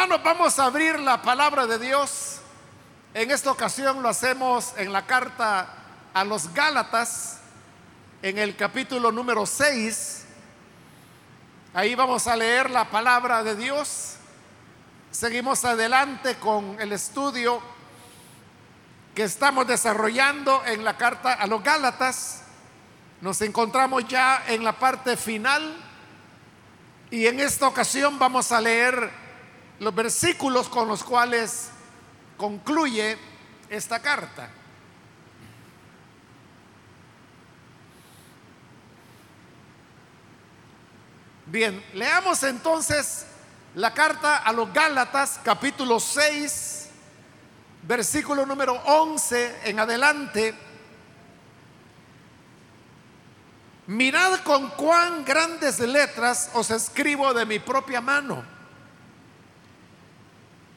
Hermanos, vamos a abrir la palabra de Dios. En esta ocasión lo hacemos en la carta a los Gálatas, en el capítulo número 6. Ahí vamos a leer la palabra de Dios. Seguimos adelante con el estudio que estamos desarrollando en la carta a los Gálatas. Nos encontramos ya en la parte final y en esta ocasión vamos a leer los versículos con los cuales concluye esta carta. Bien, leamos entonces la carta a los Gálatas, capítulo 6, versículo número 11 en adelante. Mirad con cuán grandes letras os escribo de mi propia mano.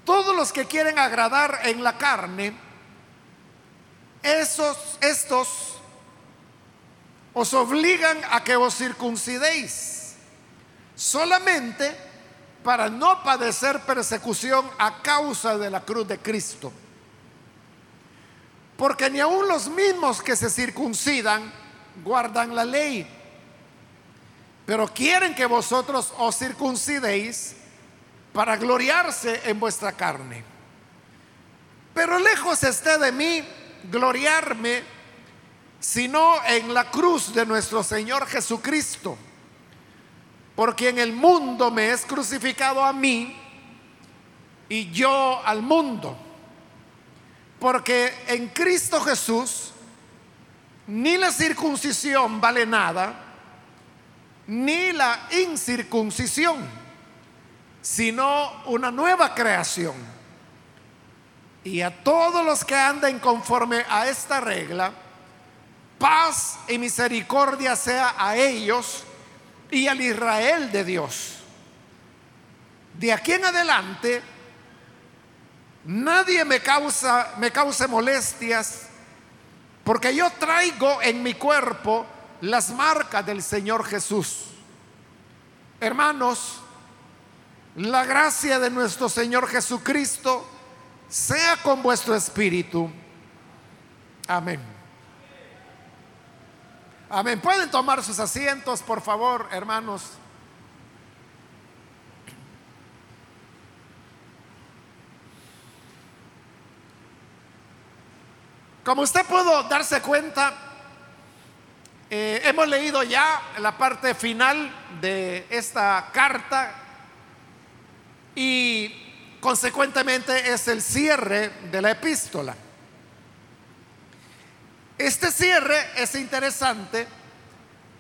Todos los que quieren agradar en la carne, esos, estos os obligan a que os circuncidéis solamente para no padecer persecución a causa de la cruz de Cristo. Porque ni aun los mismos que se circuncidan guardan la ley, pero quieren que vosotros os circuncidéis para gloriarse en vuestra carne. Pero lejos esté de mí gloriarme, sino en la cruz de nuestro Señor Jesucristo, porque en el mundo me es crucificado a mí y yo al mundo. Porque en Cristo Jesús ni la circuncisión vale nada, ni la incircuncisión sino una nueva creación. Y a todos los que anden conforme a esta regla, paz y misericordia sea a ellos y al Israel de Dios. De aquí en adelante, nadie me causa me cause molestias, porque yo traigo en mi cuerpo las marcas del Señor Jesús. Hermanos, la gracia de nuestro Señor Jesucristo sea con vuestro espíritu. Amén. Amén. Pueden tomar sus asientos, por favor, hermanos. Como usted pudo darse cuenta, eh, hemos leído ya la parte final de esta carta y consecuentemente es el cierre de la epístola. Este cierre es interesante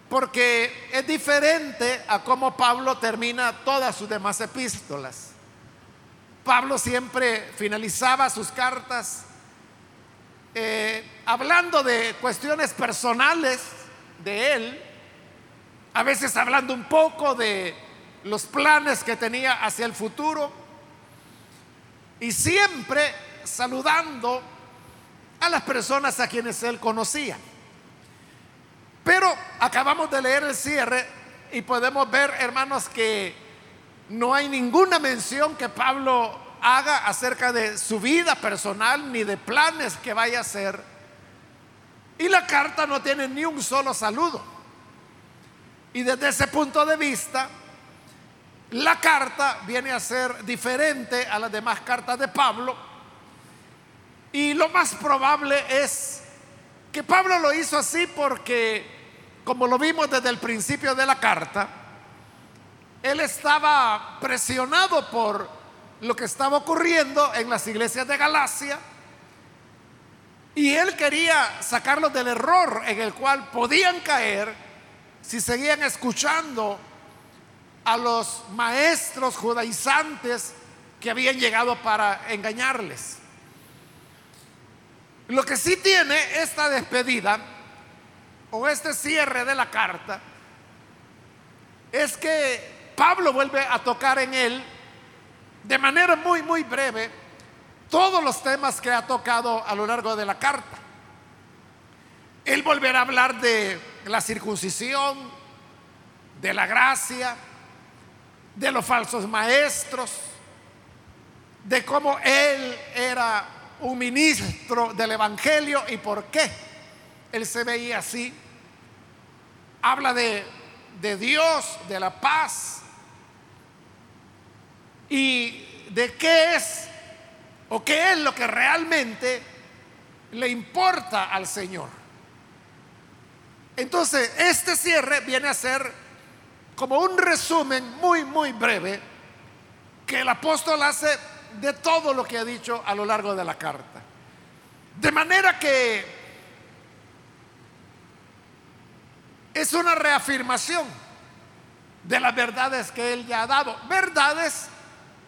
porque es diferente a cómo Pablo termina todas sus demás epístolas. Pablo siempre finalizaba sus cartas eh, hablando de cuestiones personales de él, a veces hablando un poco de los planes que tenía hacia el futuro y siempre saludando a las personas a quienes él conocía. Pero acabamos de leer el cierre y podemos ver, hermanos, que no hay ninguna mención que Pablo haga acerca de su vida personal ni de planes que vaya a hacer. Y la carta no tiene ni un solo saludo. Y desde ese punto de vista, la carta viene a ser diferente a las demás cartas de Pablo. Y lo más probable es que Pablo lo hizo así porque, como lo vimos desde el principio de la carta, él estaba presionado por lo que estaba ocurriendo en las iglesias de Galacia. Y él quería sacarlos del error en el cual podían caer si seguían escuchando a los maestros judaizantes que habían llegado para engañarles. Lo que sí tiene esta despedida o este cierre de la carta es que Pablo vuelve a tocar en él de manera muy, muy breve todos los temas que ha tocado a lo largo de la carta. Él volverá a hablar de la circuncisión, de la gracia, de los falsos maestros, de cómo él era un ministro del Evangelio y por qué él se veía así. Habla de, de Dios, de la paz y de qué es o qué es lo que realmente le importa al Señor. Entonces, este cierre viene a ser como un resumen muy, muy breve que el apóstol hace de todo lo que ha dicho a lo largo de la carta. De manera que es una reafirmación de las verdades que él ya ha dado. Verdades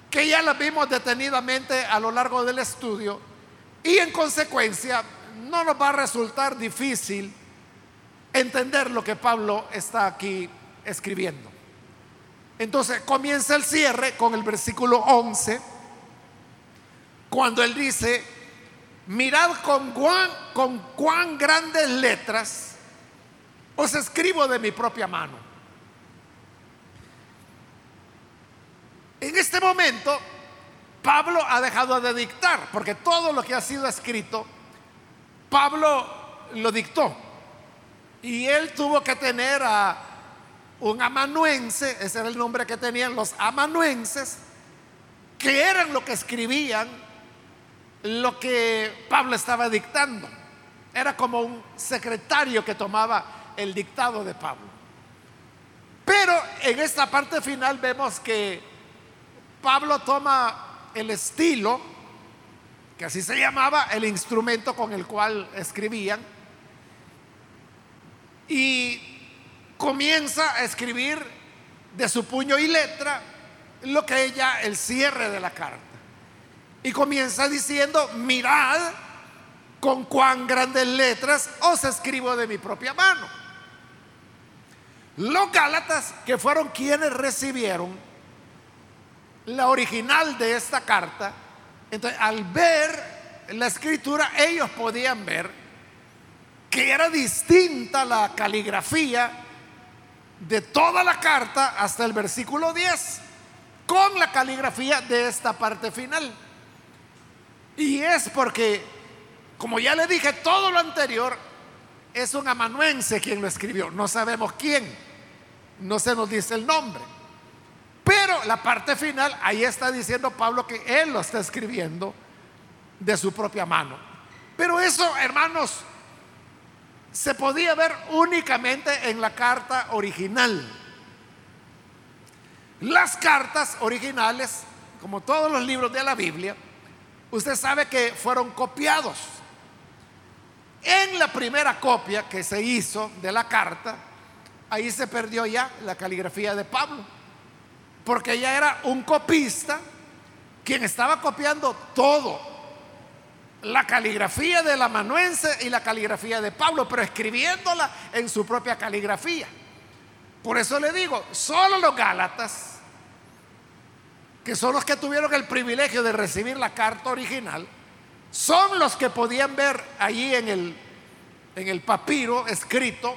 que ya las vimos detenidamente a lo largo del estudio y en consecuencia no nos va a resultar difícil entender lo que Pablo está aquí escribiendo. Entonces comienza el cierre con el versículo 11, cuando él dice, mirad con cuán, con cuán grandes letras os escribo de mi propia mano. En este momento, Pablo ha dejado de dictar, porque todo lo que ha sido escrito, Pablo lo dictó. Y él tuvo que tener a un amanuense, ese era el nombre que tenían los amanuenses, que eran lo que escribían lo que Pablo estaba dictando. Era como un secretario que tomaba el dictado de Pablo. Pero en esta parte final vemos que Pablo toma el estilo, que así se llamaba, el instrumento con el cual escribían, y comienza a escribir de su puño y letra lo que ella, el cierre de la carta. Y comienza diciendo, mirad con cuán grandes letras os escribo de mi propia mano. Los Gálatas, que fueron quienes recibieron la original de esta carta, entonces al ver la escritura, ellos podían ver que era distinta la caligrafía de toda la carta hasta el versículo 10 con la caligrafía de esta parte final. Y es porque, como ya le dije, todo lo anterior es un amanuense quien lo escribió. No sabemos quién, no se nos dice el nombre. Pero la parte final, ahí está diciendo Pablo que él lo está escribiendo de su propia mano. Pero eso, hermanos, se podía ver únicamente en la carta original. Las cartas originales, como todos los libros de la Biblia, usted sabe que fueron copiados. En la primera copia que se hizo de la carta, ahí se perdió ya la caligrafía de Pablo, porque ya era un copista quien estaba copiando todo la caligrafía del amanuense y la caligrafía de Pablo, pero escribiéndola en su propia caligrafía. Por eso le digo, solo los Gálatas, que son los que tuvieron el privilegio de recibir la carta original, son los que podían ver allí en el, en el papiro escrito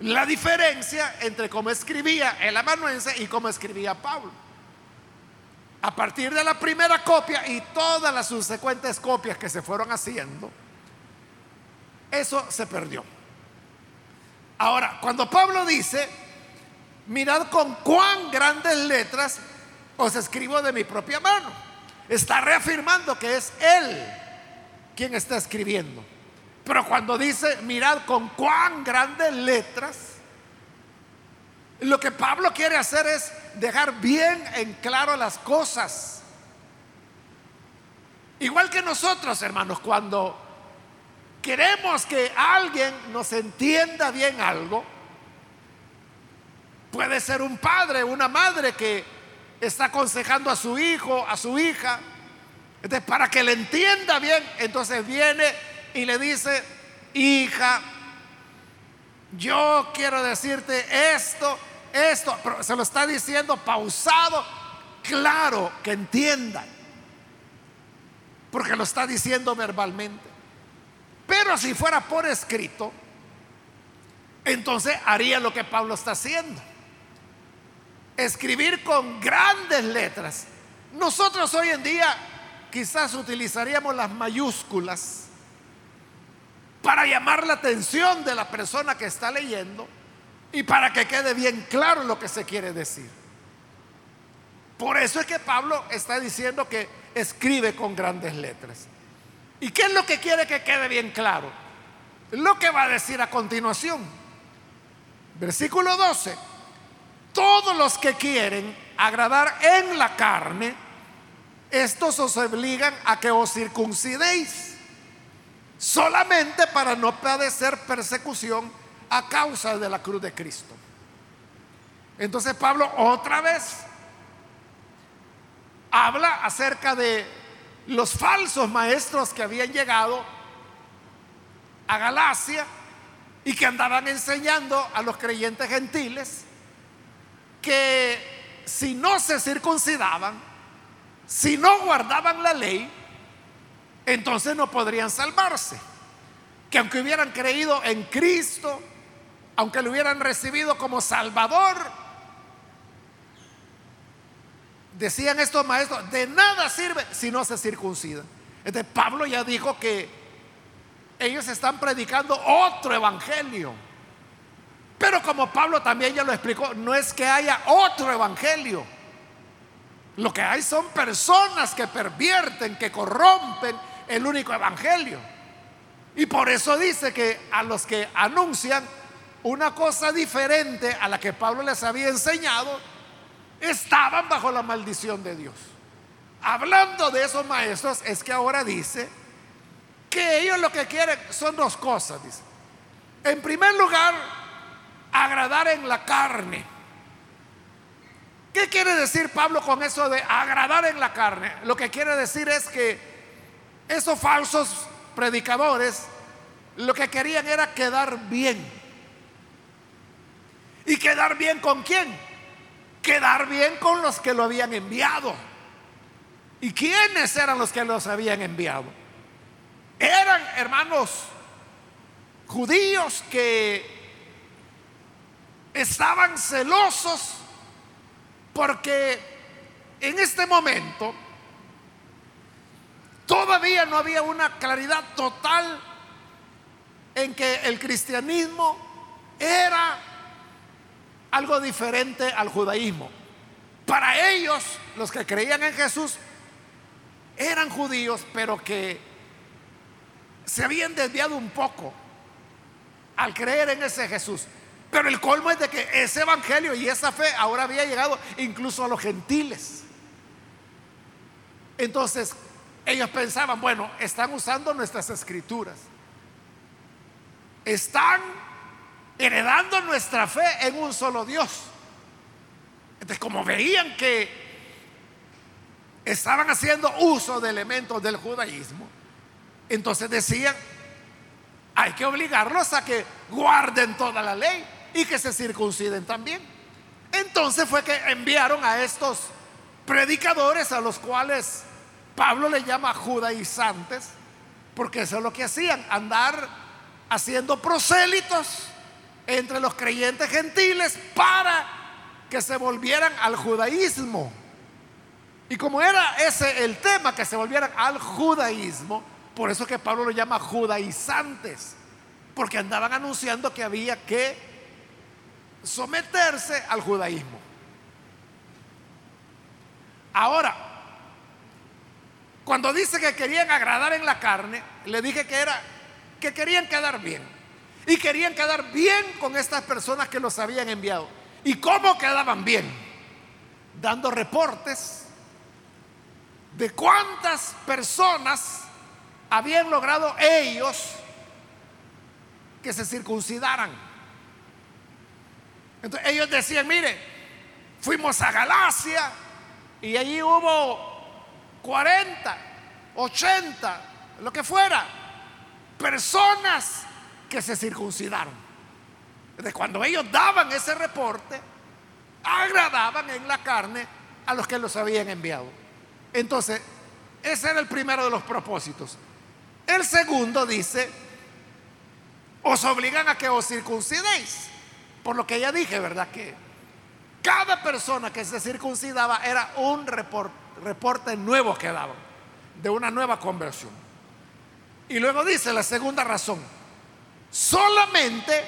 la diferencia entre cómo escribía el amanuense y cómo escribía Pablo a partir de la primera copia y todas las subsecuentes copias que se fueron haciendo, eso se perdió. Ahora, cuando Pablo dice, mirad con cuán grandes letras os escribo de mi propia mano, está reafirmando que es Él quien está escribiendo. Pero cuando dice, mirad con cuán grandes letras, lo que Pablo quiere hacer es dejar bien en claro las cosas. Igual que nosotros, hermanos, cuando queremos que alguien nos entienda bien algo, puede ser un padre, una madre que está aconsejando a su hijo, a su hija, entonces para que le entienda bien, entonces viene y le dice, hija, yo quiero decirte esto esto, pero se lo está diciendo pausado, claro, que entiendan, porque lo está diciendo verbalmente. Pero si fuera por escrito, entonces haría lo que Pablo está haciendo. Escribir con grandes letras, Nosotros hoy en día quizás utilizaríamos las mayúsculas para llamar la atención de la persona que está leyendo y para que quede bien claro lo que se quiere decir. Por eso es que Pablo está diciendo que escribe con grandes letras. ¿Y qué es lo que quiere que quede bien claro? Lo que va a decir a continuación. Versículo 12. Todos los que quieren agradar en la carne, estos os obligan a que os circuncidéis, solamente para no padecer persecución a causa de la cruz de Cristo. Entonces Pablo otra vez habla acerca de los falsos maestros que habían llegado a Galacia y que andaban enseñando a los creyentes gentiles que si no se circuncidaban, si no guardaban la ley, entonces no podrían salvarse. Que aunque hubieran creído en Cristo, aunque lo hubieran recibido como Salvador, decían estos maestros, de nada sirve si no se circuncidan. Entonces Pablo ya dijo que ellos están predicando otro evangelio. Pero como Pablo también ya lo explicó, no es que haya otro evangelio. Lo que hay son personas que pervierten, que corrompen el único evangelio. Y por eso dice que a los que anuncian una cosa diferente a la que Pablo les había enseñado, estaban bajo la maldición de Dios. Hablando de esos maestros, es que ahora dice que ellos lo que quieren son dos cosas. Dice. En primer lugar, agradar en la carne. ¿Qué quiere decir Pablo con eso de agradar en la carne? Lo que quiere decir es que esos falsos predicadores lo que querían era quedar bien. ¿Y quedar bien con quién? quedar bien con los que lo habían enviado. ¿Y quiénes eran los que los habían enviado? Eran hermanos judíos que estaban celosos porque en este momento todavía no había una claridad total en que el cristianismo era algo diferente al judaísmo. Para ellos, los que creían en Jesús, eran judíos, pero que se habían desviado un poco al creer en ese Jesús. Pero el colmo es de que ese evangelio y esa fe ahora había llegado incluso a los gentiles. Entonces, ellos pensaban, bueno, están usando nuestras escrituras. Están heredando nuestra fe en un solo Dios. Entonces, como veían que estaban haciendo uso de elementos del judaísmo, entonces decían, hay que obligarlos a que guarden toda la ley y que se circunciden también. Entonces fue que enviaron a estos predicadores a los cuales Pablo le llama judaizantes, porque eso es lo que hacían, andar haciendo prosélitos entre los creyentes gentiles para que se volvieran al judaísmo. Y como era ese el tema, que se volvieran al judaísmo, por eso que Pablo lo llama judaizantes, porque andaban anunciando que había que someterse al judaísmo. Ahora, cuando dice que querían agradar en la carne, le dije que era que querían quedar bien. Y querían quedar bien con estas personas que los habían enviado. ¿Y cómo quedaban bien? Dando reportes de cuántas personas habían logrado ellos que se circuncidaran. Entonces ellos decían, mire, fuimos a Galacia y allí hubo 40, 80, lo que fuera, personas que se circuncidaron. De cuando ellos daban ese reporte, agradaban en la carne a los que los habían enviado. Entonces, ese era el primero de los propósitos. El segundo dice, os obligan a que os circuncidéis. Por lo que ya dije, ¿verdad? Que cada persona que se circuncidaba era un reportes nuevos que daban, de una nueva conversión. Y luego dice la segunda razón, solamente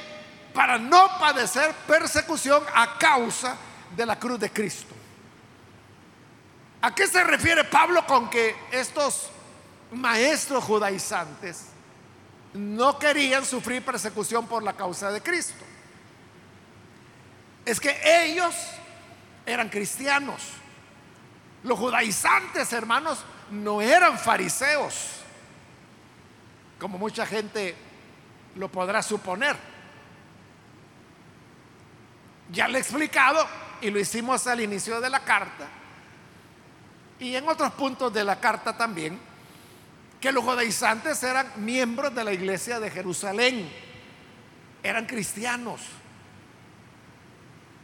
para no padecer persecución a causa de la cruz de Cristo. ¿A qué se refiere Pablo con que estos maestros judaizantes no querían sufrir persecución por la causa de Cristo? Es que ellos eran cristianos. Los judaizantes, hermanos, no eran fariseos, como mucha gente lo podrá suponer. Ya le he explicado y lo hicimos al inicio de la carta y en otros puntos de la carta también, que los judaizantes eran miembros de la iglesia de Jerusalén, eran cristianos.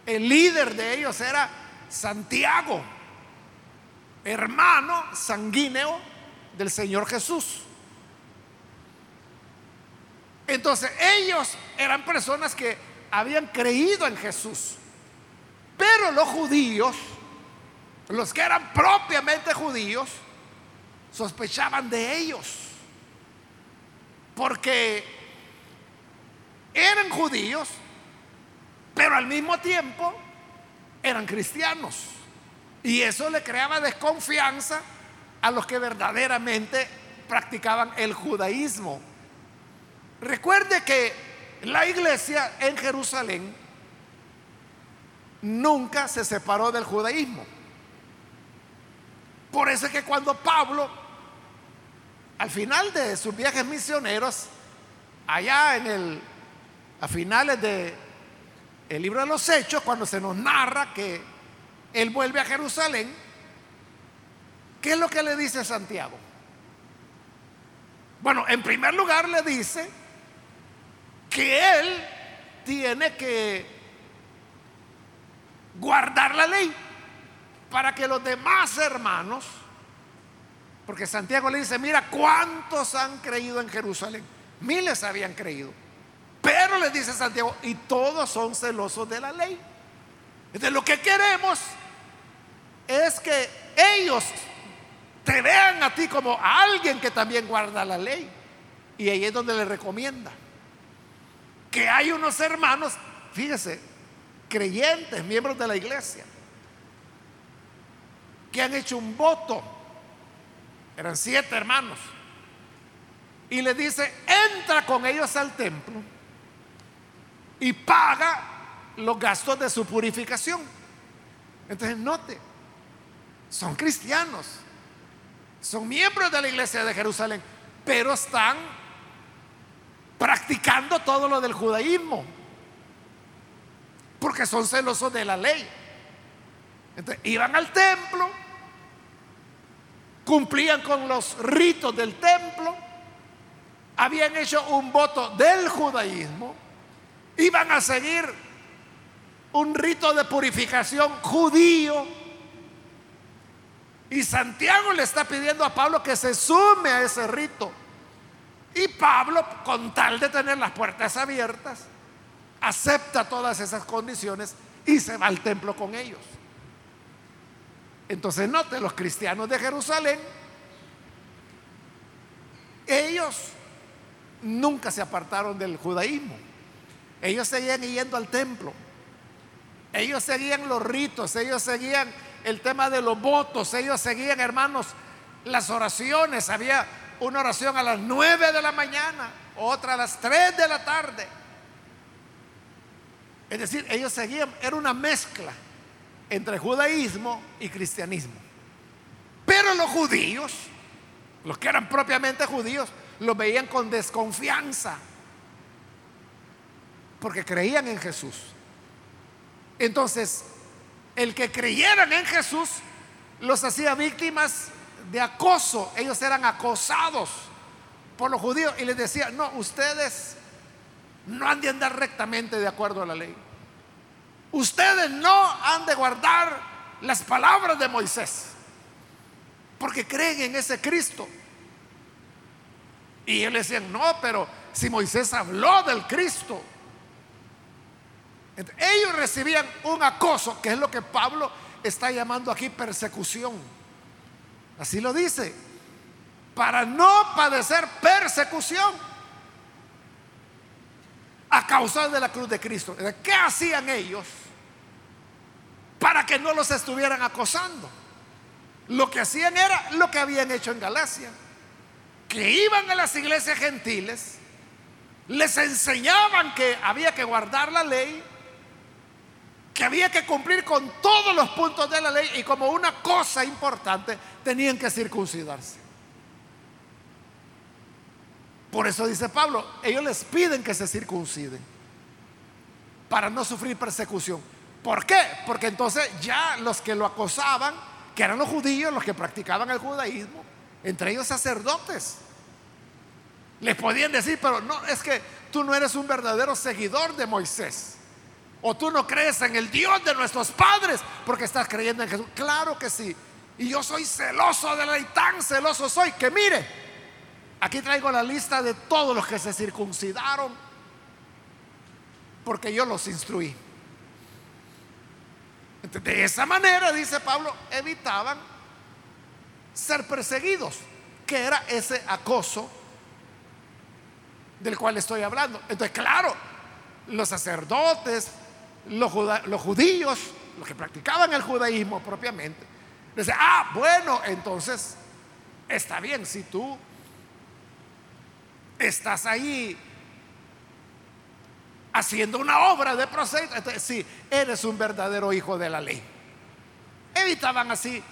El líder de ellos era Santiago, hermano sanguíneo del Señor Jesús. Entonces ellos eran personas que habían creído en Jesús, pero los judíos los que eran propiamente judíos sospechaban de ellos. Porque eran judíos, pero al mismo tiempo eran cristianos. Y eso le creaba desconfianza a los que verdaderamente practicaban el judaísmo. Recuerde que la iglesia en Jerusalén nunca se separó del judaísmo. Por eso es que cuando Pablo, al final de sus viajes misioneros, allá en el, a finales de el libro de los Hechos, cuando se nos narra que él vuelve a Jerusalén, ¿qué es lo que le dice Santiago? Bueno, en primer lugar le dice que él tiene que guardar la ley para que los demás hermanos, porque Santiago le dice, mira cuántos han creído en Jerusalén, miles habían creído, pero le dice Santiago, y todos son celosos de la ley. Entonces lo que queremos es que ellos te vean a ti como a alguien que también guarda la ley. Y ahí es donde le recomienda que hay unos hermanos, fíjese, creyentes, miembros de la iglesia, que han hecho un voto. Eran siete hermanos. Y le dice, entra con ellos al templo y paga los gastos de su purificación. Entonces, note, son cristianos, son miembros de la iglesia de Jerusalén, pero están practicando todo lo del judaísmo, porque son celosos de la ley. Entonces, iban al templo, cumplían con los ritos del templo, habían hecho un voto del judaísmo, iban a seguir un rito de purificación judío. Y Santiago le está pidiendo a Pablo que se sume a ese rito. Y Pablo, con tal de tener las puertas abiertas, acepta todas esas condiciones y se va al templo con ellos. Entonces note, los cristianos de Jerusalén, ellos nunca se apartaron del judaísmo. Ellos seguían yendo al templo. Ellos seguían los ritos, ellos seguían el tema de los votos, ellos seguían, hermanos, las oraciones. Había una oración a las nueve de la mañana, otra a las tres de la tarde. Es decir, ellos seguían, era una mezcla entre judaísmo y cristianismo. Pero los judíos, los que eran propiamente judíos, lo veían con desconfianza, porque creían en Jesús. Entonces, el que creyeran en Jesús los hacía víctimas de acoso. Ellos eran acosados por los judíos y les decía, no, ustedes no han de andar rectamente de acuerdo a la ley. Ustedes no han de guardar las palabras de Moisés, porque creen en ese Cristo. Y ellos decían, no, pero si Moisés habló del Cristo, ellos recibían un acoso, que es lo que Pablo está llamando aquí persecución. Así lo dice, para no padecer persecución a causa de la cruz de Cristo. ¿Qué hacían ellos para que no los estuvieran acosando? Lo que hacían era lo que habían hecho en Galacia, que iban a las iglesias gentiles, les enseñaban que había que guardar la ley, que había que cumplir con todos los puntos de la ley y como una cosa importante tenían que circuncidarse. Por eso dice Pablo, ellos les piden que se circunciden para no sufrir persecución. ¿Por qué? Porque entonces ya los que lo acosaban, que eran los judíos, los que practicaban el judaísmo, entre ellos sacerdotes, les podían decir, pero no, es que tú no eres un verdadero seguidor de Moisés. O tú no crees en el Dios de nuestros padres porque estás creyendo en Jesús. Claro que sí. Y yo soy celoso de la ley, tan celoso soy que mire, aquí traigo la lista de todos los que se circuncidaron porque yo los instruí. De esa manera, dice Pablo, evitaban ser perseguidos, que era ese acoso del cual estoy hablando. Entonces, claro, los sacerdotes, los, judíos, los que practicaban el judaísmo propiamente, decían, ah, bueno, entonces está bien, si tú estás ahí haciendo una obra de proceso, entonces sí, eres un verdadero hijo de la ley. Evitaban así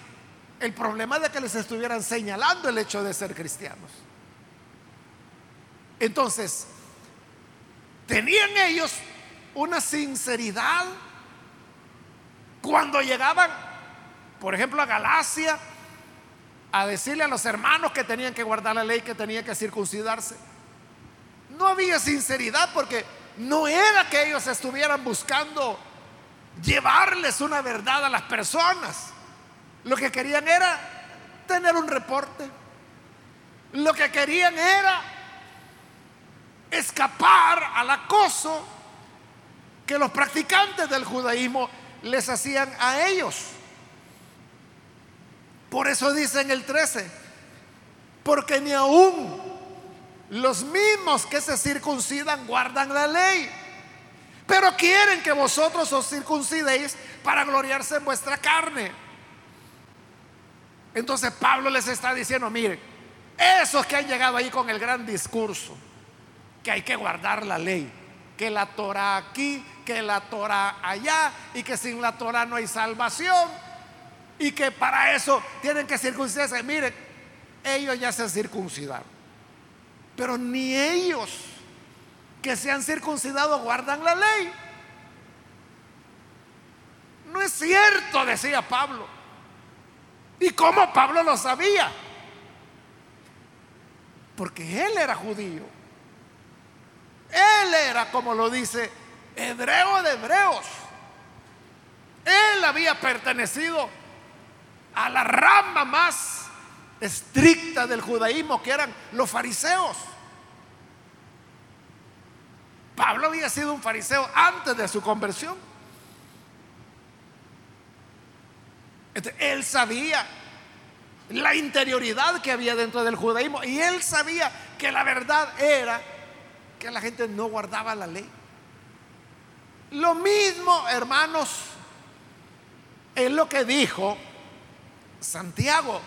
el problema de que les estuvieran señalando el hecho de ser cristianos. Entonces, tenían ellos una sinceridad cuando llegaban, por ejemplo, a Galacia, a decirle a los hermanos que tenían que guardar la ley, que tenían que circuncidarse. No había sinceridad porque no era que ellos estuvieran buscando llevarles una verdad a las personas. Lo que querían era tener un reporte. Lo que querían era escapar al acoso que los practicantes del judaísmo les hacían a ellos. Por eso dice en el 13, porque ni aún los mismos que se circuncidan guardan la ley, pero quieren que vosotros os circuncidéis para gloriarse en vuestra carne. Entonces Pablo les está diciendo, miren, esos que han llegado ahí con el gran discurso, que hay que guardar la ley, que la Torah aquí, que la Torah allá, y que sin la Torah no hay salvación, y que para eso tienen que circuncidarse. Miren, ellos ya se circuncidaron, pero ni ellos que se han circuncidado guardan la ley. No es cierto, decía Pablo. ¿Y cómo Pablo lo sabía? Porque él era judío. Él era, como lo dice, hebreo de hebreos. Él había pertenecido a la rama más estricta del judaísmo, que eran los fariseos. Pablo había sido un fariseo antes de su conversión. él sabía la interioridad que había dentro del judaísmo y él sabía que la verdad era que la gente no guardaba la ley. Lo mismo, hermanos, es lo que dijo Santiago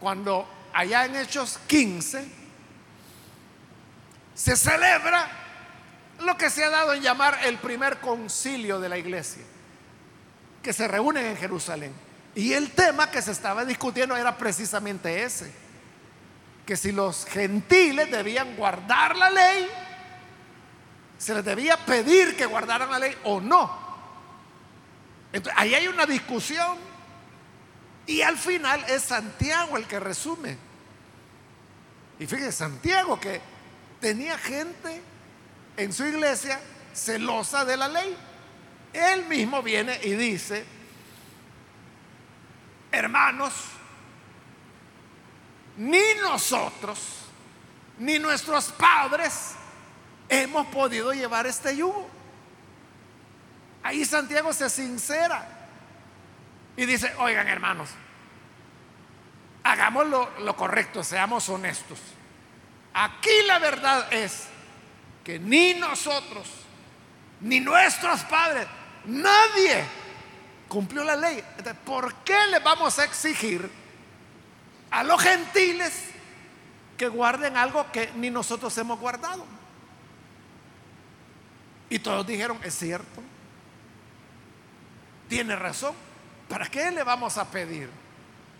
cuando allá en Hechos 15 se celebra lo que se ha dado en llamar el primer concilio de la iglesia, que se reúnen en Jerusalén. Y el tema que se estaba discutiendo era precisamente ese, que si los gentiles debían guardar la ley se les debía pedir que guardaran la ley o no. Entonces, ahí hay una discusión y al final es Santiago el que resume. Y fíjese, Santiago que tenía gente en su iglesia celosa de la ley. Él mismo viene y dice, hermanos, ni nosotros, ni nuestros padres hemos podido llevar este yugo. Ahí Santiago se sincera y dice, oigan hermanos, hagamos lo, lo correcto, seamos honestos. Aquí la verdad es que ni nosotros, ni nuestros padres, nadie cumplió la ley. ¿Por qué le vamos a exigir a los gentiles que guarden algo que ni nosotros hemos guardado? Y todos dijeron, es cierto, tiene razón. ¿Para qué le vamos a pedir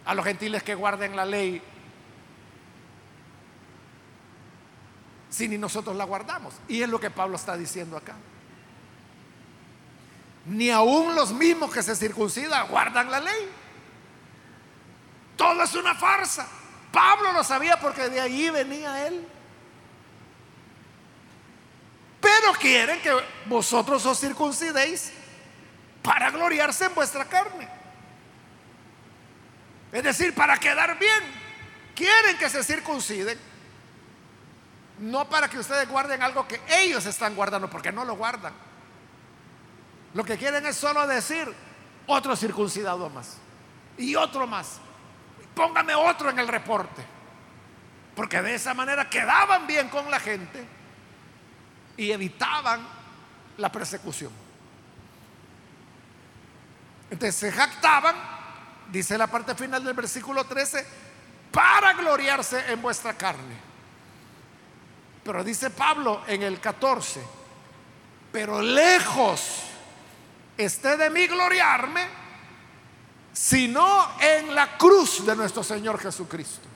a los gentiles que guarden la ley si ni nosotros la guardamos? Y es lo que Pablo está diciendo acá. Ni aún los mismos que se circuncidan guardan la ley. Todo es una farsa. Pablo lo sabía porque de allí venía él. Pero quieren que vosotros os circuncidéis para gloriarse en vuestra carne. Es decir, para quedar bien. Quieren que se circunciden. No para que ustedes guarden algo que ellos están guardando, porque no lo guardan. Lo que quieren es solo decir otro circuncidado más. Y otro más. Póngame otro en el reporte. Porque de esa manera quedaban bien con la gente y evitaban la persecución. Entonces se jactaban, dice la parte final del versículo 13, para gloriarse en vuestra carne. Pero dice Pablo en el 14, pero lejos esté de mí gloriarme, sino en la cruz de nuestro Señor Jesucristo.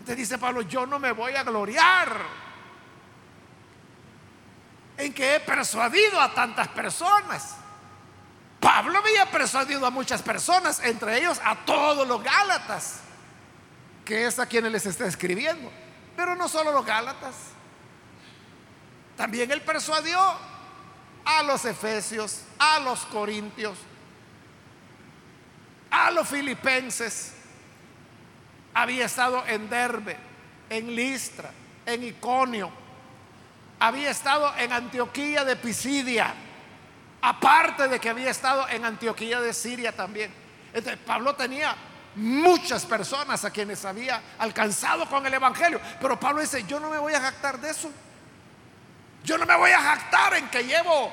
Entonces dice Pablo, yo no me voy a gloriar en que he persuadido a tantas personas. Pablo había persuadido a muchas personas, entre ellos a todos los Gálatas, que es a quienes les está escribiendo. Pero no solo los Gálatas, también él persuadió a los Efesios, a los Corintios, a los Filipenses. Había estado en Derbe, en Listra, en Iconio había estado en Antioquía de Pisidia, aparte de que había estado en Antioquía de Siria también. Entonces, Pablo tenía muchas personas a quienes había alcanzado con el Evangelio, pero Pablo dice, yo no me voy a jactar de eso. Yo no me voy a jactar en que llevo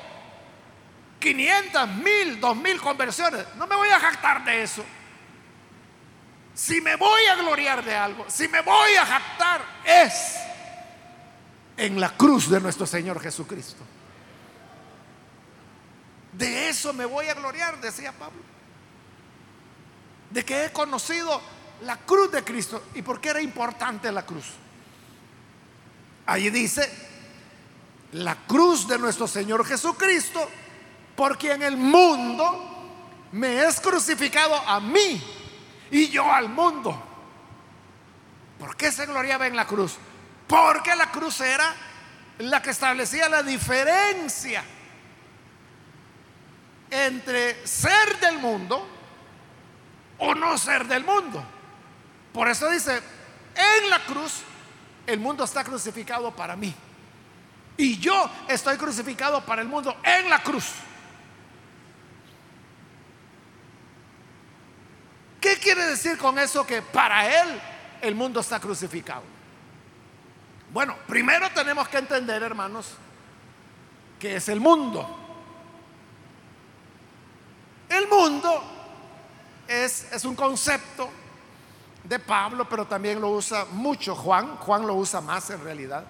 500, mil, 2000 conversiones. No me voy a jactar de eso. Si me voy a gloriar de algo, si me voy a jactar, es en la cruz de nuestro Señor Jesucristo. De eso me voy a gloriar, decía Pablo. De que he conocido la cruz de Cristo. ¿Y por qué era importante la cruz? Allí dice, la cruz de nuestro Señor Jesucristo, porque en el mundo me es crucificado a mí y yo al mundo. ¿Por qué se gloriaba en la cruz? Porque la cruz era la que establecía la diferencia entre ser del mundo o no ser del mundo. Por eso dice, en la cruz el mundo está crucificado para mí. Y yo estoy crucificado para el mundo en la cruz. ¿Qué quiere decir con eso que para él el mundo está crucificado? Bueno, primero tenemos que entender, hermanos, que es el mundo. El mundo es, es, un concepto de Pablo, pero también lo usa mucho Juan. Juan lo usa más en realidad.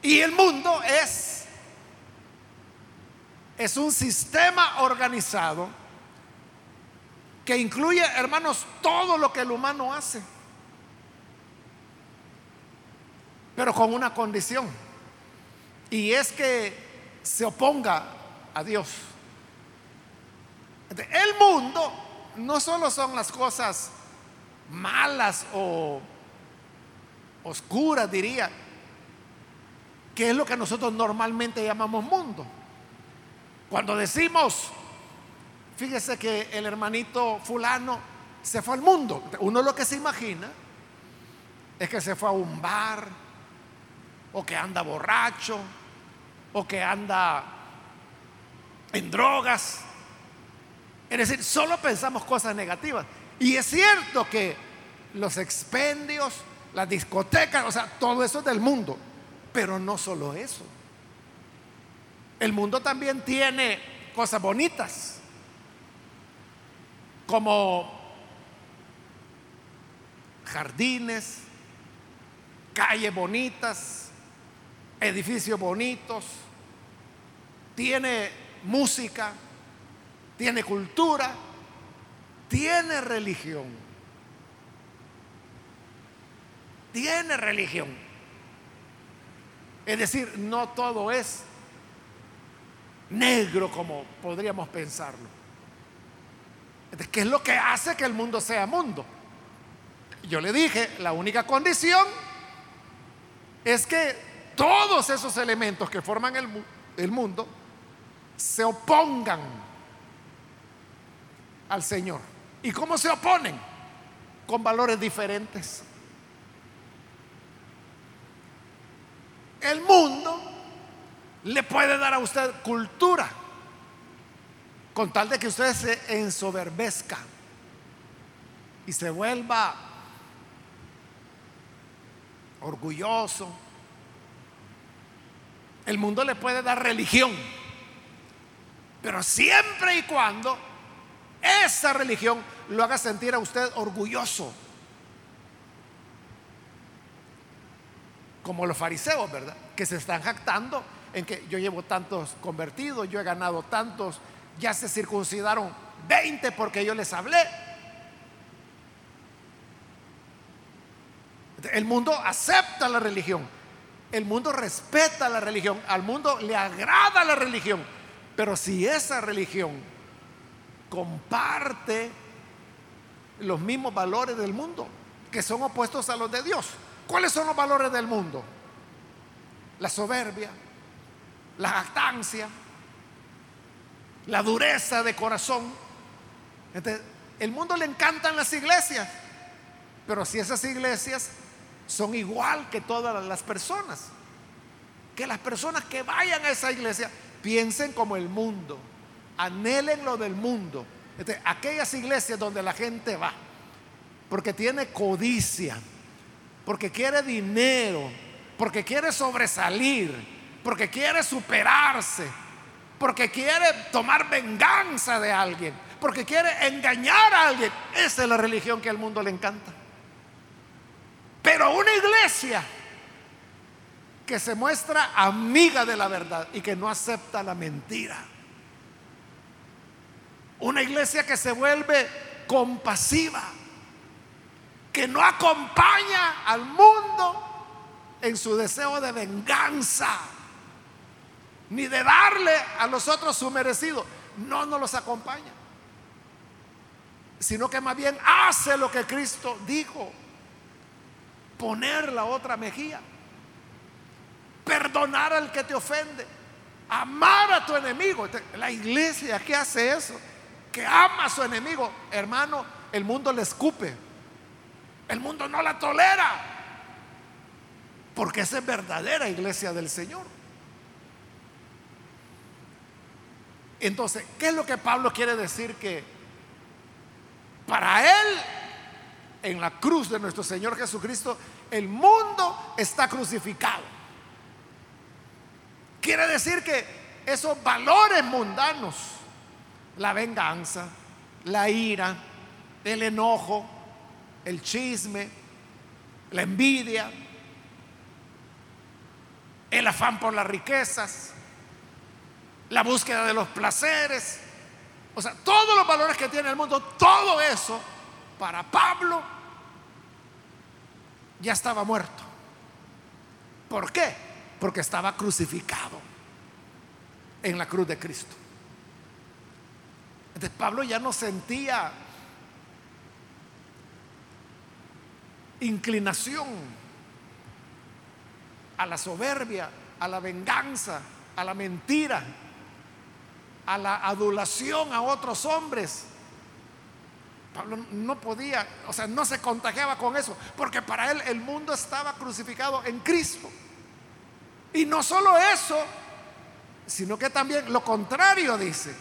Y el mundo es, es un sistema organizado que incluye, hermanos, todo lo que el humano hace. Pero con una condición. Y es que se oponga a Dios. El mundo no solo son las cosas malas o oscuras, diría, que es lo que nosotros normalmente llamamos mundo. Cuando decimos, fíjese que el hermanito fulano se fue al mundo, uno lo que se imagina es que se fue a un bar, o que anda borracho, o que anda en drogas. Es decir, solo pensamos cosas negativas. Y es cierto que los expendios, las discotecas, o sea, todo eso es del mundo. Pero no solo eso. El mundo también tiene cosas bonitas, como jardines, calles bonitas, edificios bonitos, tiene música, tiene cultura, tiene religión. Tiene religión. Es decir, no todo es negro como podríamos pensarlo. ¿Qué es lo que hace que el mundo sea mundo? Yo le dije, la única condición es que todos esos elementos que forman el, el mundo se opongan al Señor. ¿Y cómo se oponen? Con valores diferentes. El mundo le puede dar a usted cultura con tal de que usted se ensoberbezca y se vuelva orgulloso. El mundo le puede dar religión, pero siempre y cuando esa religión lo haga sentir a usted orgulloso. Como los fariseos, ¿verdad? Que se están jactando en que yo llevo tantos convertidos, yo he ganado tantos, ya se circuncidaron 20 porque yo les hablé. El mundo acepta la religión, el mundo respeta la religión, al mundo le agrada la religión, pero si esa religión comparte los mismos valores del mundo, que son opuestos a los de Dios, ¿cuáles son los valores del mundo? La soberbia, la jactancia, la dureza de corazón. el mundo le encantan las iglesias, pero si esas iglesias son igual que todas las personas, que las personas que vayan a esa iglesia piensen como el mundo, anhelen lo del mundo. aquellas iglesias donde la gente va, porque tiene codicia, porque quiere dinero, porque quiere sobresalir, porque quiere superarse, porque quiere tomar venganza de alguien, porque quiere engañar a alguien. Esa es la religión que al mundo le encanta. Pero una iglesia que se muestra amiga de la verdad y que no acepta la mentira. Una iglesia que se vuelve compasiva, que no acompaña al mundo en su deseo de venganza ni de darle a los otros su merecido. No nos los acompaña, sino que más bien hace lo que Cristo dijo, poner la otra mejilla, perdonar al que te ofende, amar a tu enemigo. La iglesia que hace eso, que ama a su enemigo, hermano, el mundo le escupe, el mundo no la tolera, porque esa es verdadera iglesia del Señor. Entonces, ¿qué es lo que Pablo quiere decir? Que para él, en la cruz de nuestro Señor Jesucristo, el mundo está crucificado. Quiere decir que esos valores mundanos, la venganza, la ira, el enojo, el chisme, la envidia, el afán por las riquezas, la búsqueda de los placeres, o sea, todos los valores que tiene el mundo, todo eso, para Pablo, ya estaba muerto. ¿Por qué? Porque estaba crucificado en la cruz de Cristo. Entonces Pablo ya no sentía inclinación a la soberbia, a la venganza, a la mentira, a la adulación a otros hombres. Pablo no podía, o sea, no se contagiaba con eso, porque para él el mundo estaba crucificado en Cristo. Y no solo eso, sino que también lo contrario dice.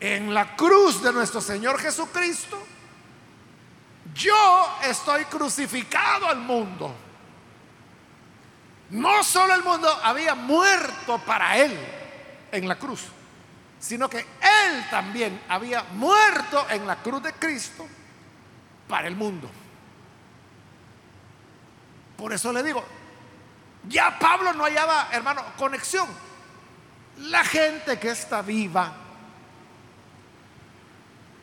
en la cruz de nuestro Señor Jesucristo, yo estoy crucificado al mundo. No solo el mundo había muerto para él en la cruz, sino que él también había muerto en la cruz de Cristo para el mundo. Por eso le digo, ya Pablo no hallaba, hermano, conexión. La gente que está viva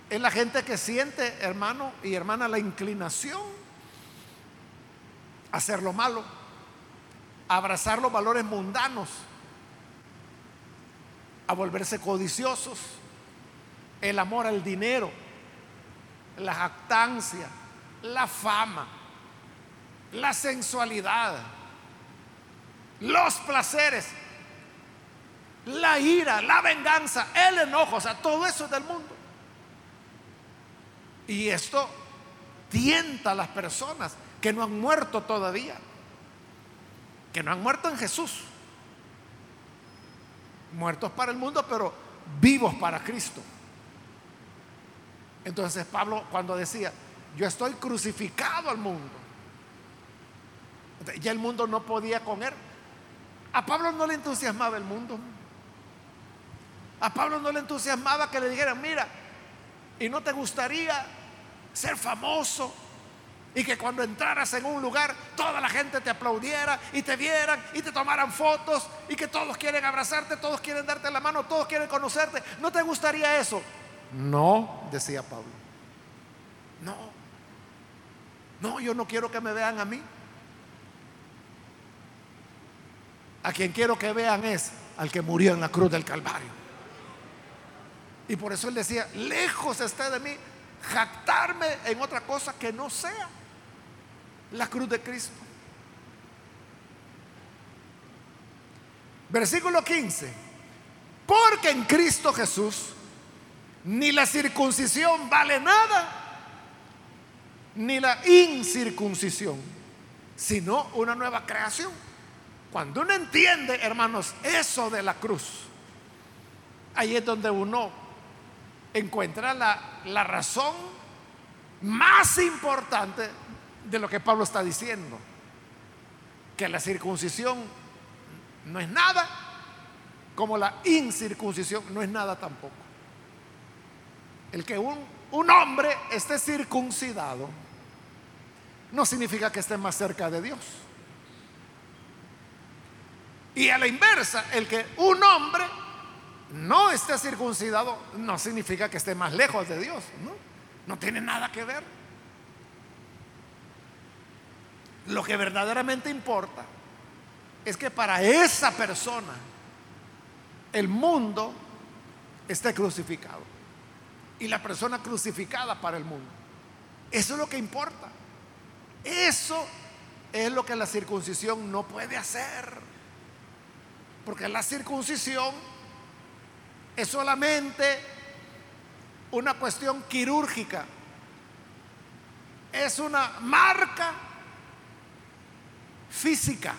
es la gente que siente, hermano y hermana, la inclinación a hacer lo malo, a abrazar los valores mundanos, a volverse codiciosos, el amor al dinero, la jactancia, la fama, la sensualidad, los placeres, la ira, la venganza, el enojo, o sea, todo eso es del mundo. Y esto tienta a las personas que no han muerto todavía, que no han muerto en Jesús, muertos para el mundo, pero vivos para Cristo. Entonces Pablo cuando decía, yo estoy crucificado al mundo, ya el mundo no podía con él. A Pablo no le entusiasmaba el mundo. A Pablo no le entusiasmaba que le dijeran, mira, y no te gustaría ser famoso y que cuando entraras en un lugar toda la gente te aplaudiera y te vieran y te tomaran fotos y que todos quieren abrazarte, todos quieren darte la mano, todos quieren conocerte. ¿No te gustaría eso? No, decía Pablo. No. No, yo no quiero que me vean a mí. A quien quiero que vean es al que murió en la cruz del Calvario. Y por eso él decía, lejos está de mí jactarme en otra cosa que no sea la cruz de Cristo. Versículo 15. Porque en Cristo Jesús ni la circuncisión vale nada, ni la incircuncisión, sino una nueva creación. Cuando uno entiende, hermanos, eso de la cruz, ahí es donde uno encuentra la, la razón más importante de lo que Pablo está diciendo. Que la circuncisión no es nada, como la incircuncisión no es nada tampoco. El que un, un hombre esté circuncidado no significa que esté más cerca de Dios. Y a la inversa, el que un hombre no esté circuncidado no significa que esté más lejos de Dios. No, no tiene nada que ver. Lo que verdaderamente importa es que para esa persona el mundo esté crucificado y la persona crucificada para el mundo. Eso es lo que importa. Eso es lo que la circuncisión no puede hacer. Porque la circuncisión es solamente una cuestión quirúrgica. Es una marca física.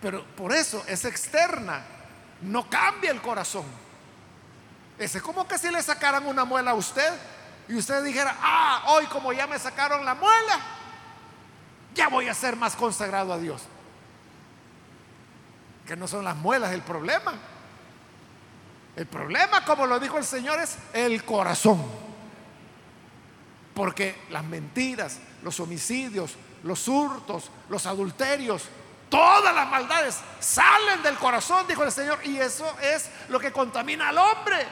Pero por eso es externa. No cambia el corazón. Ese es como que si le sacaran una muela a usted y usted dijera, ah, hoy como ya me sacaron la muela, ya voy a ser más consagrado a Dios. Que no son las muelas el problema. El problema, como lo dijo el Señor, es el corazón. Porque las mentiras, los homicidios, los hurtos, los adulterios, todas las maldades salen del corazón, dijo el Señor, y eso es lo que contamina al hombre.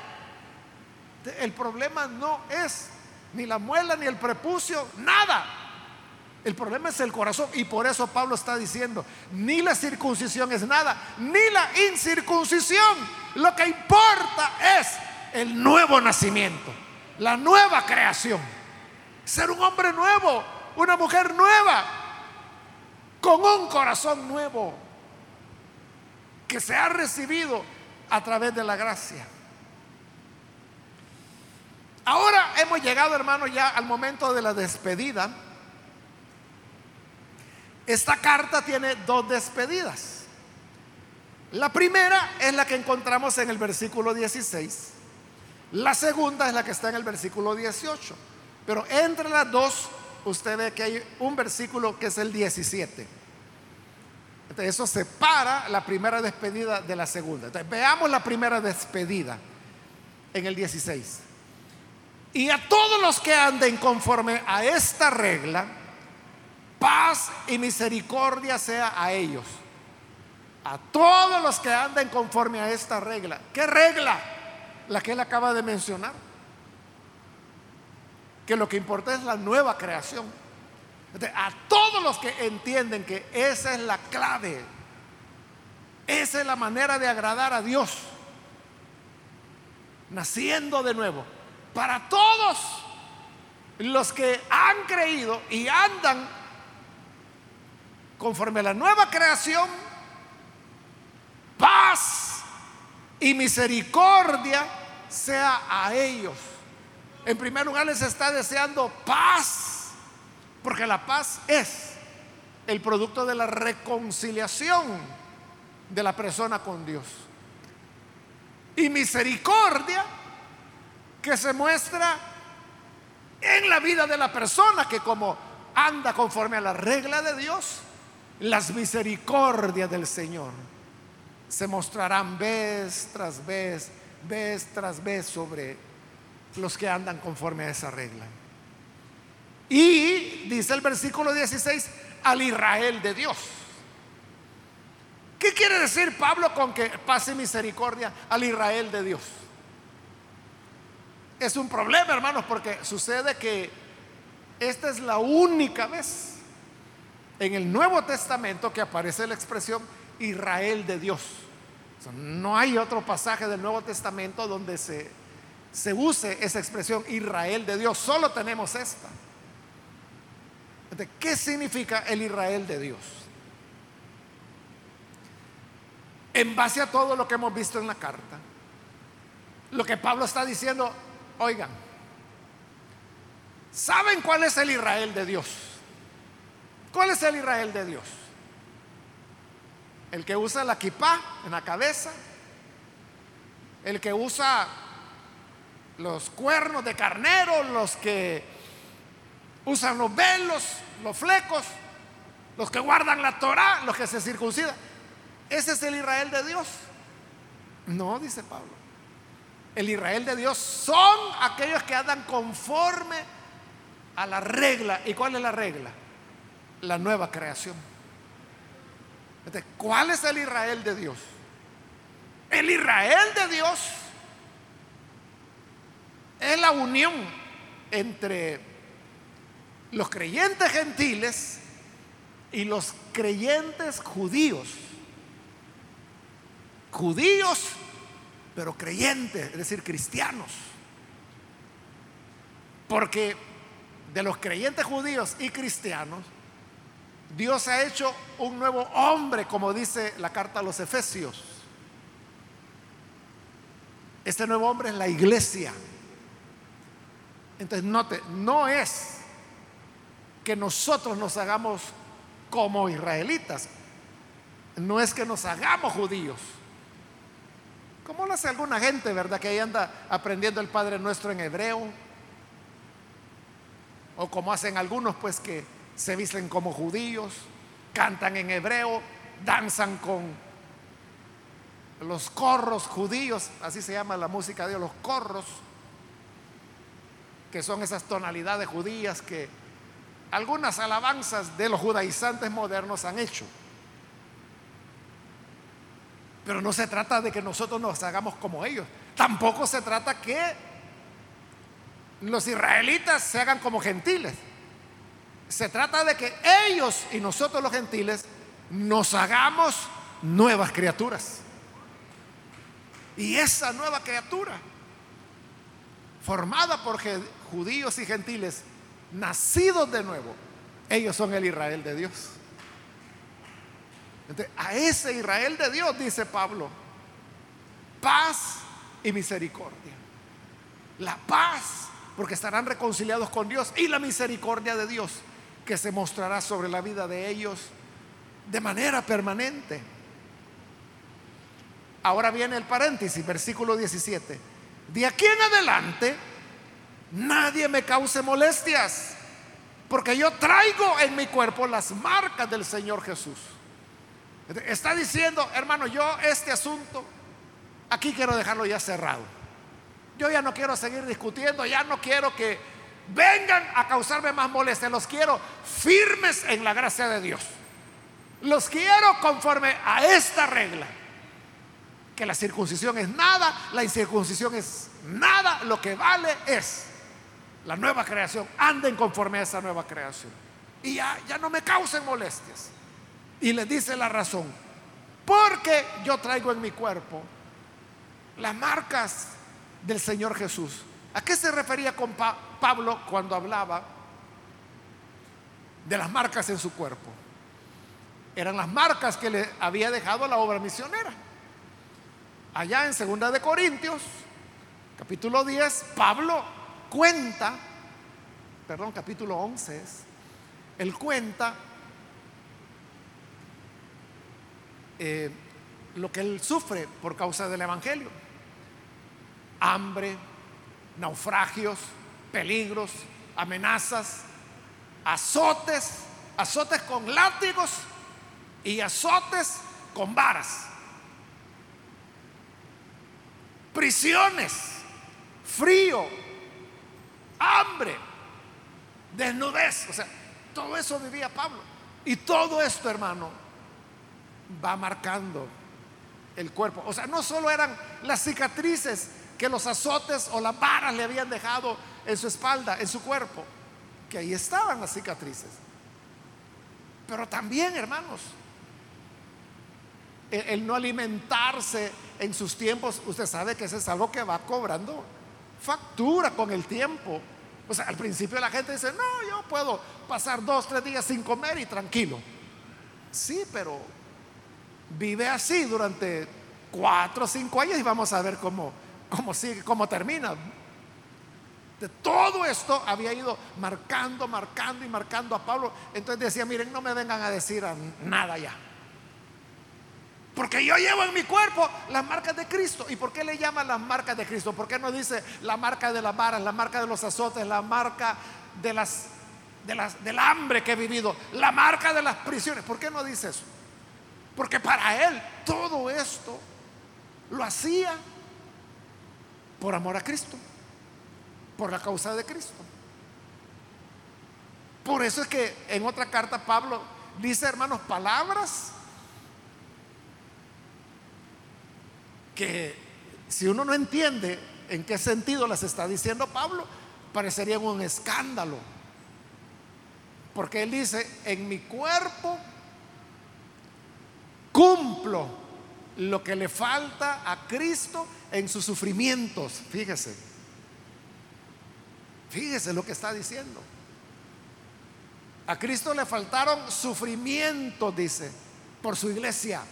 El problema no es ni la muela ni el prepucio, nada. El problema es el corazón y por eso Pablo está diciendo, ni la circuncisión es nada, ni la incircuncisión. Lo que importa es el nuevo nacimiento, la nueva creación. Ser un hombre nuevo, una mujer nueva, con un corazón nuevo que se ha recibido a través de la gracia. Ahora hemos llegado, hermano, ya al momento de la despedida. Esta carta tiene dos despedidas. La primera es la que encontramos en el versículo 16. La segunda es la que está en el versículo 18. Pero entre las dos, usted ve que hay un versículo que es el 17. Entonces, eso separa la primera despedida de la segunda. Entonces, veamos la primera despedida en el 16. Y a todos los que anden conforme a esta regla, paz y misericordia sea a ellos. A todos los que anden conforme a esta regla. ¿Qué regla? La que él acaba de mencionar. Que lo que importa es la nueva creación. a todos los que entienden que esa es la clave, esa es la manera de agradar a Dios, naciendo de nuevo, para todos los que han creído y andan conforme a la nueva creación, paz y misericordia sea a ellos. En primer lugar les está deseando paz, porque la paz es el producto de la reconciliación de la persona con Dios. Y misericordia que se muestra en la vida de la persona que como anda conforme a la regla de Dios, las misericordias del Señor se mostrarán vez tras vez, vez tras vez sobre los que andan conforme a esa regla. Y dice el versículo 16, al Israel de Dios. ¿Qué quiere decir Pablo con que pase misericordia al Israel de Dios? Es un problema, hermanos, porque sucede que esta es la única vez en el Nuevo Testamento que aparece la expresión Israel de Dios. no hay otro pasaje del Nuevo Testamento donde se, se use esa expresión Israel de Dios. Solo tenemos esta. ¿Qué significa el Israel de Dios? En base a todo lo que hemos visto en la carta, lo que Pablo está diciendo, Oigan, ¿saben cuál es el Israel de Dios? ¿Cuál es el Israel de Dios? El que usa la kipá en la cabeza, el que usa los cuernos de carnero, los que usan los velos, los flecos, los que guardan la Torah, los que se circuncidan. ¿Ese es el Israel de Dios? No, dice Pablo. El Israel de Dios son aquellos que andan conforme a la regla. ¿Y cuál es la regla? La nueva creación. ¿Cuál es el Israel de Dios? El Israel de Dios es la unión entre los creyentes gentiles y los creyentes judíos. Judíos pero creyentes, es decir, cristianos. Porque de los creyentes judíos y cristianos, Dios ha hecho un nuevo hombre, como dice la carta a los Efesios. Este nuevo hombre es la iglesia. Entonces, note, no es que nosotros nos hagamos como israelitas, no es que nos hagamos judíos como lo hace alguna gente, ¿verdad? Que ahí anda aprendiendo el Padre Nuestro en hebreo. O como hacen algunos, pues que se visten como judíos, cantan en hebreo, danzan con los corros judíos, así se llama la música de Dios, los corros, que son esas tonalidades judías que algunas alabanzas de los judaizantes modernos han hecho. Pero no se trata de que nosotros nos hagamos como ellos. Tampoco se trata que los israelitas se hagan como gentiles. Se trata de que ellos y nosotros los gentiles nos hagamos nuevas criaturas. Y esa nueva criatura, formada por judíos y gentiles, nacidos de nuevo, ellos son el Israel de Dios a ese Israel de Dios, dice Pablo, paz y misericordia. La paz, porque estarán reconciliados con Dios, y la misericordia de Dios, que se mostrará sobre la vida de ellos de manera permanente. Ahora viene el paréntesis, versículo 17. De aquí en adelante, nadie me cause molestias, porque yo traigo en mi cuerpo las marcas del Señor Jesús. Está diciendo, hermano, yo este asunto, aquí quiero dejarlo ya cerrado. Yo ya no quiero seguir discutiendo, ya no quiero que vengan a causarme más molestias, los quiero firmes en la gracia de Dios. Los quiero conforme a esta regla que la circuncisión es nada, la incircuncisión es nada, lo que vale es la nueva creación. Anden conforme a esa nueva creación. Y ya, ya no me causen molestias. Y les dice la razón. Porque yo traigo en mi cuerpo las marcas del Señor Jesús. ¿A qué se refería con Pablo cuando hablaba de las marcas en su cuerpo? Eran las marcas que le había dejado la obra misionera. Allá en Segunda de Corintios, capítulo 10, Pablo cuenta, perdón, capítulo 11 es, él cuenta eh, lo que él sufre por causa del Evangelio. Hambre, naufragios, peligros, amenazas, azotes, azotes con látigos y azotes con varas prisiones, frío, hambre, desnudez. O sea, todo eso vivía Pablo. Y todo esto, hermano, va marcando el cuerpo. O sea, no solo eran las cicatrices que los azotes o las varas le habían dejado en su espalda, en su cuerpo, que ahí estaban las cicatrices. Pero también, hermanos, el, no alimentarse en sus tiempos, usted sabe que eso es algo que va cobrando factura con el tiempo. O sea, al principio la gente dice, no, yo puedo pasar dos, tres días sin comer y tranquilo. Sí, pero vive así durante cuatro o cinco años y vamos a ver cómo, cómo sigue, cómo termina. De todo esto había ido marcando, marcando y marcando a Pablo. Entonces decía, miren, no me vengan a decir nada ya. Porque yo llevo en mi cuerpo las marcas de Cristo. ¿Y por qué le llaman las marcas de Cristo? ¿Por qué no dice la marca de las varas, la marca de los azotes, la marca de las, de del hambre que he vivido, la marca de las prisiones? ¿Por qué no dice eso? Porque para él todo esto lo hacía por amor a Cristo, por la causa de Cristo. Por eso es que en otra carta Pablo dice, hermanos, palabras que si uno no entiende en qué sentido las está diciendo Pablo, parecería un escándalo. Porque él dice, en mi cuerpo cumplo lo que le falta a Cristo en sus sufrimientos. Fíjese, fíjese lo que está diciendo. A Cristo le faltaron sufrimientos, dice, por su iglesia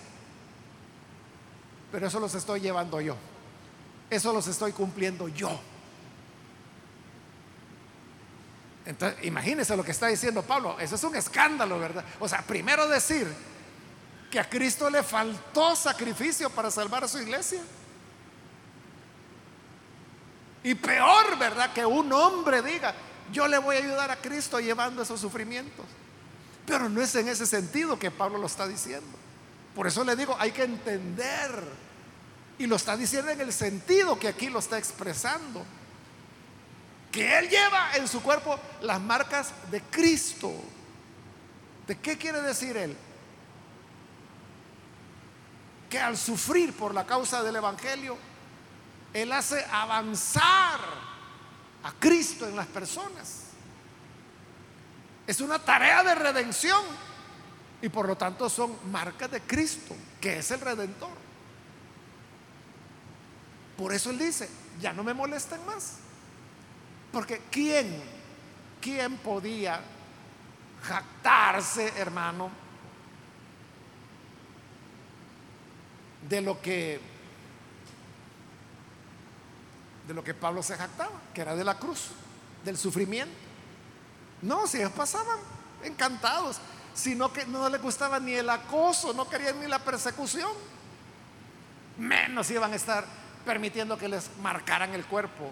pero eso los estoy llevando yo. Eso los estoy cumpliendo yo. Entonces, imagínense lo que está diciendo Pablo. Eso es un escándalo, ¿verdad? O sea, primero decir que a Cristo le faltó sacrificio para salvar a su iglesia. Y peor, ¿verdad? Que un hombre diga, yo le voy a ayudar a Cristo llevando esos sufrimientos. Pero no es en ese sentido que Pablo lo está diciendo. Por eso le digo, hay que entender. Y lo está diciendo en el sentido que aquí lo está expresando. Que Él lleva en su cuerpo las marcas de Cristo. ¿De qué quiere decir Él? Que al sufrir por la causa del Evangelio, Él hace avanzar a Cristo en las personas. Es una tarea de redención y por lo tanto son marcas de Cristo, que es el redentor. Por eso él dice, ya no me molesten más. Porque ¿quién, quién podía jactarse, hermano, de lo que de lo que Pablo se jactaba, que era de la cruz, del sufrimiento. No, si ellos pasaban encantados sino que no le gustaba ni el acoso, no querían ni la persecución. menos iban a estar permitiendo que les marcaran el cuerpo.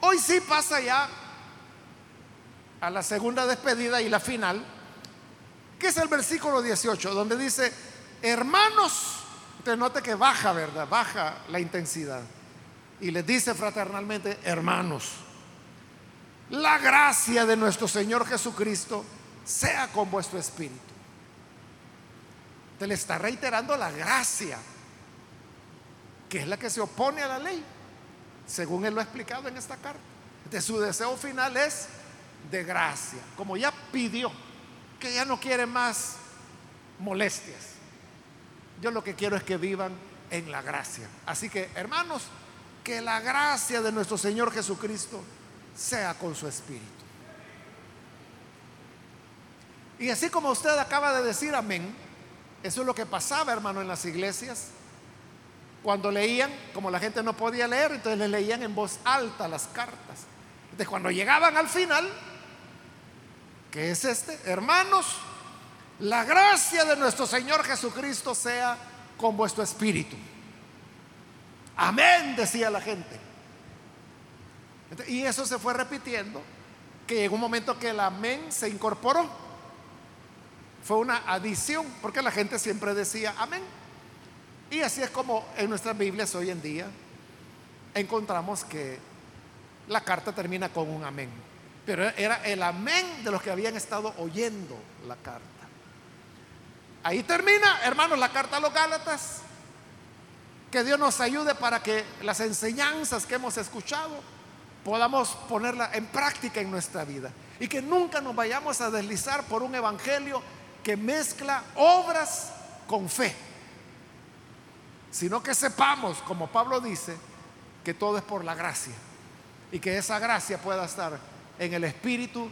Hoy sí pasa ya a la segunda despedida y la final, que es el versículo 18, donde dice, hermanos, usted note que baja, ¿verdad? Baja la intensidad. Y les dice fraternalmente, hermanos, la gracia de nuestro Señor Jesucristo sea con vuestro espíritu. Te le está reiterando la gracia, que es la que se opone a la ley, según él lo ha explicado en esta carta. De su deseo final es de gracia, como ya pidió, que ya no quiere más molestias. Yo lo que quiero es que vivan en la gracia. Así que, hermanos, que la gracia de nuestro Señor Jesucristo sea con su espíritu. Y así como usted acaba de decir amén, eso es lo que pasaba, hermano, en las iglesias. Cuando leían, como la gente no podía leer, entonces le leían en voz alta las cartas. Entonces cuando llegaban al final, que es este, hermanos, la gracia de nuestro Señor Jesucristo sea con vuestro espíritu. Amén, decía la gente. Y eso se fue repitiendo, que llegó un momento que el amén se incorporó. Fue una adición, porque la gente siempre decía amén. Y así es como en nuestras Biblias hoy en día encontramos que la carta termina con un amén. Pero era el amén de los que habían estado oyendo la carta. Ahí termina, hermanos, la carta a los Gálatas. Que Dios nos ayude para que las enseñanzas que hemos escuchado podamos ponerla en práctica en nuestra vida. Y que nunca nos vayamos a deslizar por un evangelio que mezcla obras con fe. Sino que sepamos, como Pablo dice, que todo es por la gracia. Y que esa gracia pueda estar en el espíritu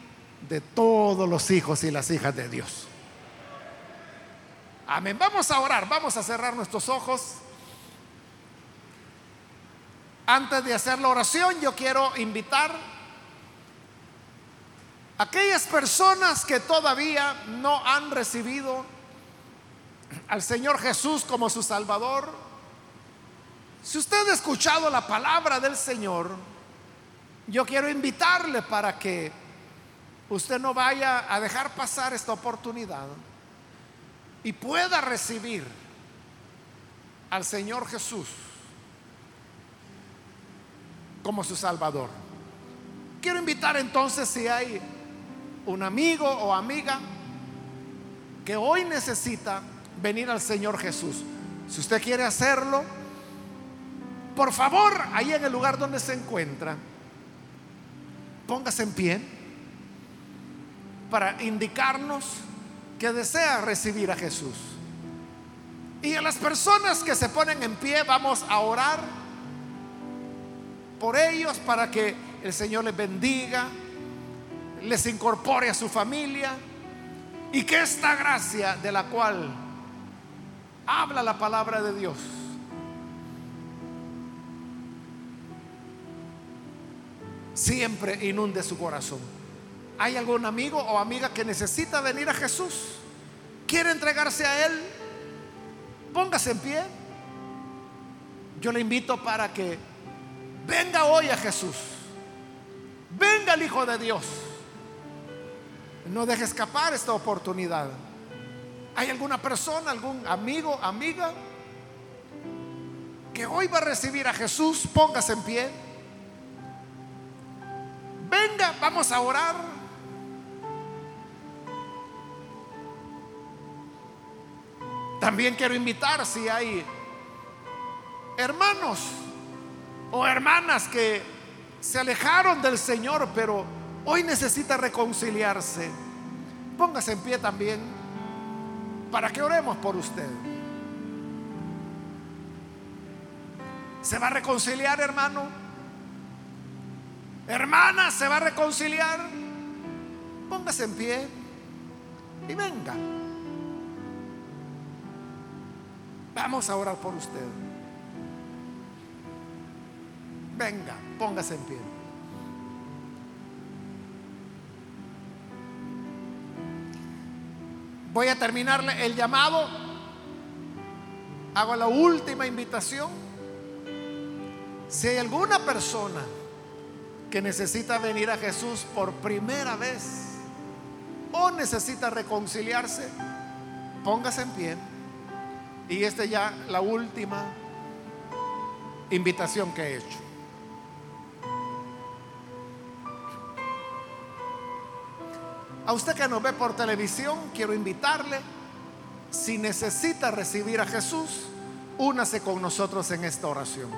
de todos los hijos y las hijas de Dios. Amén. Vamos a orar, vamos a cerrar nuestros ojos. Antes de hacer la oración, yo quiero invitar a aquellas personas que todavía no han recibido al Señor Jesús como su Salvador. Si usted ha escuchado la palabra del Señor, yo quiero invitarle para que usted no vaya a dejar pasar esta oportunidad y pueda recibir al Señor Jesús como su Salvador. Quiero invitar entonces si hay un amigo o amiga que hoy necesita venir al Señor Jesús. Si usted quiere hacerlo, por favor, ahí en el lugar donde se encuentra, Póngase en pie para indicarnos que desea recibir a Jesús. Y a las personas que se ponen en pie vamos a orar por ellos para que el Señor les bendiga, les incorpore a su familia y que esta gracia de la cual habla la palabra de Dios siempre inunde su corazón. ¿Hay algún amigo o amiga que necesita venir a Jesús? ¿Quiere entregarse a Él? Póngase en pie. Yo le invito para que venga hoy a Jesús. Venga el Hijo de Dios. No deje escapar esta oportunidad. ¿Hay alguna persona, algún amigo, amiga que hoy va a recibir a Jesús? Póngase en pie. Venga, vamos a orar. También quiero invitar si hay hermanos o hermanas que se alejaron del Señor, pero hoy necesita reconciliarse. Póngase en pie también para que oremos por usted. ¿Se va a reconciliar, hermano? Hermana, ¿se va a reconciliar? Póngase en pie y venga. Vamos a orar por usted. Venga, póngase en pie. Voy a terminarle el llamado hago la última invitación. Si hay alguna persona que necesita venir a Jesús por primera vez o necesita reconciliarse, póngase en pie. Y esta ya la última invitación que he hecho. A usted que nos ve por televisión, quiero invitarle, si necesita recibir a Jesús, únase con nosotros en esta oración.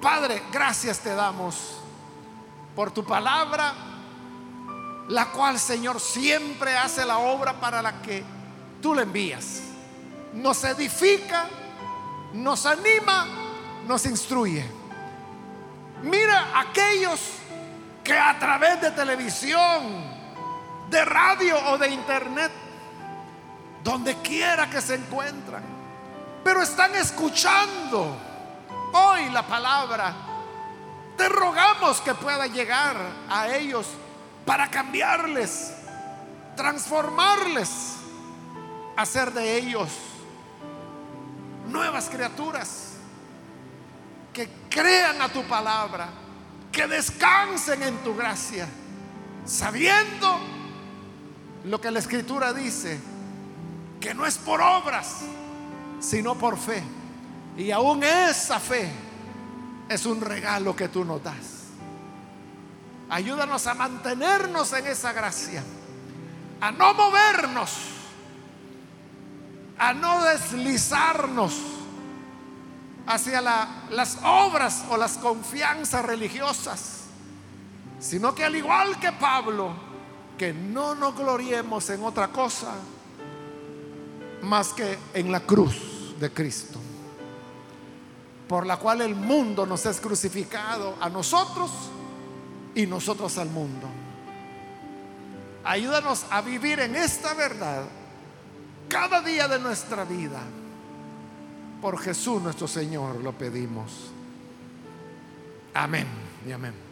Padre, gracias te damos por tu palabra, la cual, Señor, siempre hace la obra para la que tú le envías. Nos edifica, nos anima, nos instruye. Mira aquellos que a través de televisión, de radio o de internet, donde quiera que se encuentran, pero están escuchando hoy la palabra. Te rogamos que pueda llegar a ellos para cambiarles, transformarles, hacer de ellos nuevas criaturas que crean a tu palabra, que descansen en tu gracia, sabiendo lo que la escritura dice, que no es por obras, sino por fe. Y aún esa fe es un regalo que tú nos das. Ayúdanos a mantenernos en esa gracia, a no movernos, a no deslizarnos hacia las obras o las confianzas religiosas, sino que al igual que Pablo, que no nos gloriemos en otra cosa más que en la cruz de Cristo, por la cual el mundo nos es crucificado a nosotros y nosotros al mundo. Ayúdanos a vivir en esta verdad cada día de nuestra vida. Por Jesús nuestro Señor lo pedimos. Amén y amén.